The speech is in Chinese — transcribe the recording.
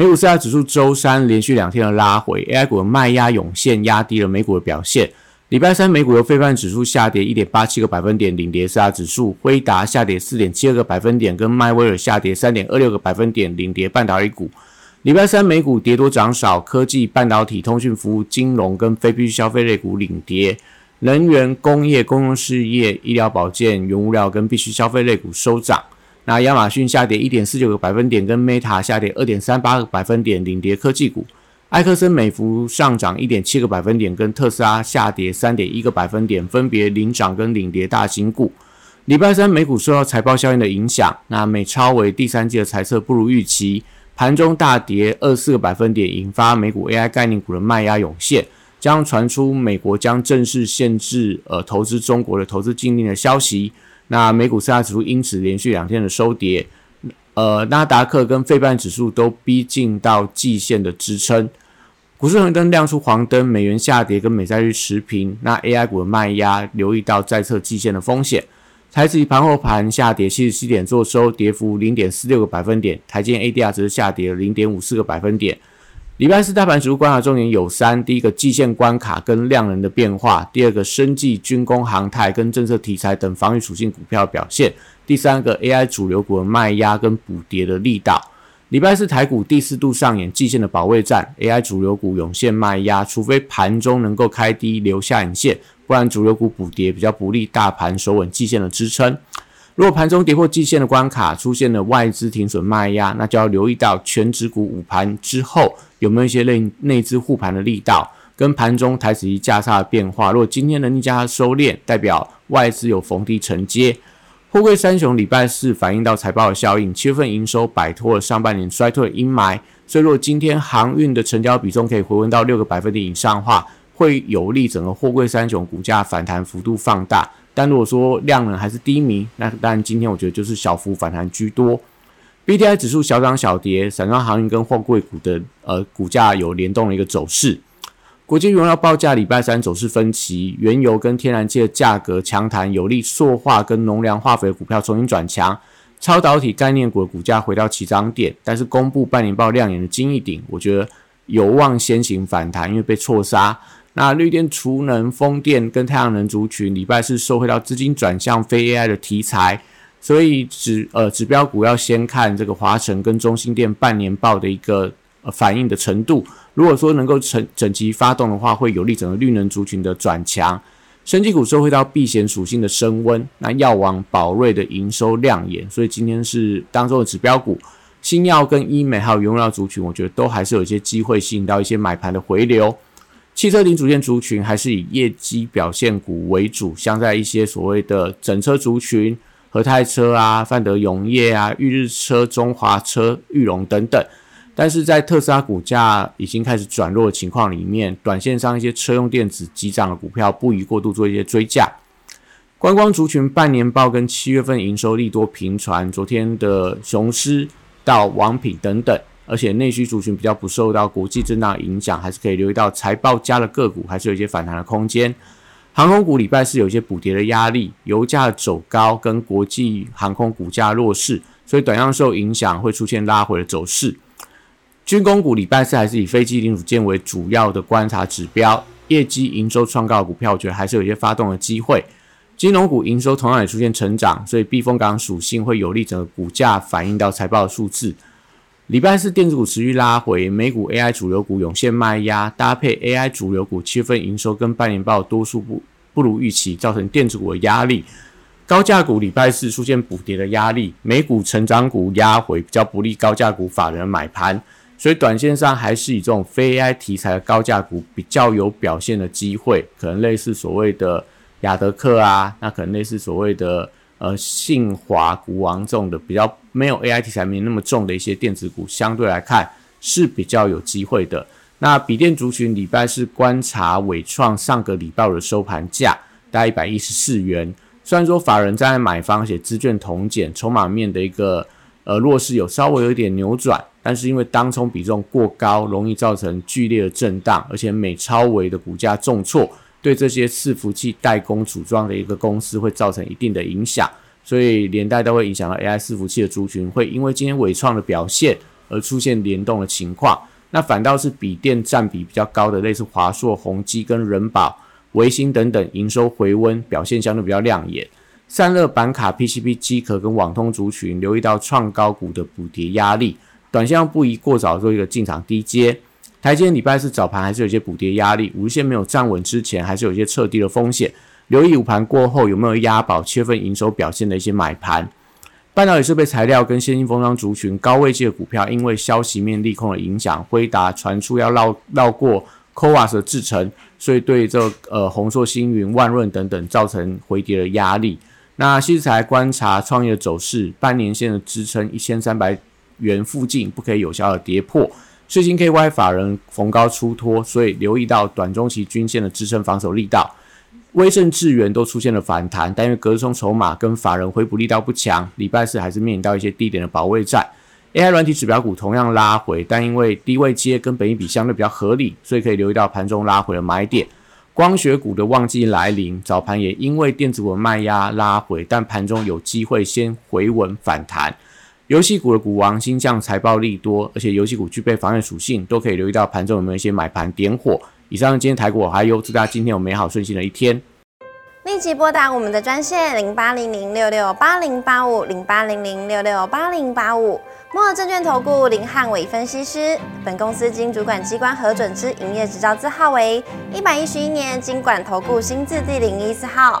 美股四大指数周三连续两天的拉回，AI 股的卖压涌现，压低了美股的表现。礼拜三美股由非半指数下跌一点八七个百分点领跌四大指数，辉达下跌四点七二个百分点，跟迈威尔下跌三点二六个百分点领跌半导体股。礼拜三美股跌多涨少，科技、半导体、通讯服务、金融跟非必需消费类股领跌。能源、工业、公用事业、医疗保健、原物料跟必需消费类股收涨。那亚马逊下跌一点四九个百分点，跟 Meta 下跌二点三八个百分点，领跌科技股。埃克森美孚上涨一点七个百分点，跟特斯拉下跌三点一个百分点，分别领涨跟领跌大型股。礼拜三美股受到财报效应的影响，那美超为第三季的财测不如预期，盘中大跌二四个百分点，引发美股 AI 概念股的卖压涌现。将传出美国将正式限制呃投资中国的投资禁令的消息，那美股四大指数因此连续两天的收跌，呃纳达克跟费半指数都逼近到季线的支撑，股市红灯亮出黄灯，美元下跌跟美债率持平，那 AI 股的卖压留意到再测季线的风险，台指盘后盘下跌七十七点做收，跌幅零点四六个百分点，台积 ADR 则是下跌了零点五四个百分点。礼拜四大盘指数观察重点有三：第一个季线关卡跟量能的变化；第二个生技、军工、航太跟政策题材等防御属性股票表现；第三个 AI 主流股的卖压跟补跌的力道。礼拜四台股第四度上演季线的保卫战，AI 主流股涌现卖压，除非盘中能够开低留下影线，不然主流股补跌比较不利大盘守稳季线的支撑。如果盘中跌破季线的关卡，出现了外资停损卖压，那就要留意到全指股午盘之后有没有一些内内资护盘的力道，跟盘中台指一价差的变化。如果今天能力价收敛，代表外资有逢低承接。货柜三雄礼拜四反映到财报的效应，七月份营收摆脱了上半年衰退的阴霾，所以如果今天航运的成交比重可以回温到六个百分点以上的话，会有利整个货柜三雄股价反弹幅度放大。但如果说量能还是低迷，那当然今天我觉得就是小幅反弹居多。B D I 指数小涨小跌，散装航运跟货柜股的呃股价有联动的一个走势。国际原料报价礼拜三走势分歧，原油跟天然气的价格强弹有利塑化跟农粮化肥股票重新转强，超导体概念股的股价回到起涨点。但是公布半年报亮眼的金一鼎，我觉得有望先行反弹，因为被错杀。那绿电、储能、风电跟太阳能族群，礼拜四收回到资金转向非 AI 的题材，所以指呃指标股要先看这个华晨跟中心电半年报的一个呃反应的程度。如果说能够整整齐发动的话，会有利整个绿能族群的转强。升级股收回到避险属性的升温。那药王宝瑞的营收亮眼，所以今天是当中的指标股，新药跟医美还有原料族群，我觉得都还是有一些机会吸引到一些买盘的回流。汽车零组件族群还是以业绩表现股为主，像在一些所谓的整车族群，和泰车啊、范德永业啊、裕日车、中华车、裕隆等等。但是在特斯拉股价已经开始转弱的情况里面，短线上一些车用电子急涨的股票不宜过度做一些追价。观光族群半年报跟七月份营收利多频传，昨天的雄狮到王品等等。而且内需族群比较不受到国际震荡影响，还是可以留意到财报加的个股，还是有一些反弹的空间。航空股礼拜是有一些补跌的压力，油价走高跟国际航空股价弱势，所以短量受影响会出现拉回的走势。军工股礼拜四还是以飞机零组件为主要的观察指标，业绩营收创高的股票，我觉得还是有一些发动的机会。金融股营收同样也出现成长，所以避风港属性会有利整个股价反映到财报的数字。礼拜四电子股持续拉回，美股 AI 主流股涌现卖压，搭配 AI 主流股七月份营收跟半年报多数不不如预期，造成电子股的压力。高价股礼拜四出现补跌的压力，美股成长股压回，比较不利高价股法人买盘，所以短线上还是以这种非 AI 题材的高价股比较有表现的机会，可能类似所谓的亚德克啊，那可能类似所谓的。呃，信华、股王这种的比较没有 A I 题材没那么重的一些电子股，相对来看是比较有机会的。那笔电族群礼拜是观察伟创上个礼拜的收盘价，大概一百一十四元。虽然说法人站在买方写资券同减，筹码面的一个呃弱势有稍微有一点扭转，但是因为当冲比重过高，容易造成剧烈的震荡，而且美超维的股价重挫，对这些伺服器代工组装的一个公司会造成一定的影响，所以连带都会影响到 AI 伺服器的族群，会因为今天伟创的表现而出现联动的情况。那反倒是笔电占比比较高的，类似华硕、宏基跟人保。维新等等营收回温，表现相对比较亮眼。散热板卡、PCB 机壳跟网通族群，留意到创高股的补跌压力，短线上不宜过早做一个进场低接。台阶礼拜四早盘还是有些补跌压力，五日线没有站稳之前，还是有一些撤低的风险。留意午盘过后有没有押宝七月份营收表现的一些买盘。半导体设备材料跟先进封装族群高位阶的股票，因为消息面利空的影响，辉达传出要绕绕过。c o a s 的制成，所以对这呃红硕、星云、万润等等造成回跌的压力。那西材观察创业的走势，半年线的支撑一千三百元附近不可以有效的跌破。最近 KY 法人逢高出脱，所以留意到短中期均线的支撑防守力道。威盛智源都出现了反弹，但因为隔中筹码跟法人回补力道不强，礼拜四还是面临到一些低点的保卫战。AI 软体指标股同样拉回，但因为低位接跟本益比相对比较合理，所以可以留意到盘中拉回的买点。光学股的旺季来临，早盘也因为电子股卖压拉回，但盘中有机会先回稳反弹。游戏股的股王新将财报利多，而且游戏股具备防御属性，都可以留意到盘中有没有一些买盘点火。以上今天台股还有祝大家今天有美好顺心的一天。立即拨打我们的专线零八零零六六八零八五零八零零六六八零八五。摩尔证券投顾林汉伟分析师，本公司经主管机关核准之营业执照字号为一百一十一年经管投顾新字第零一四号。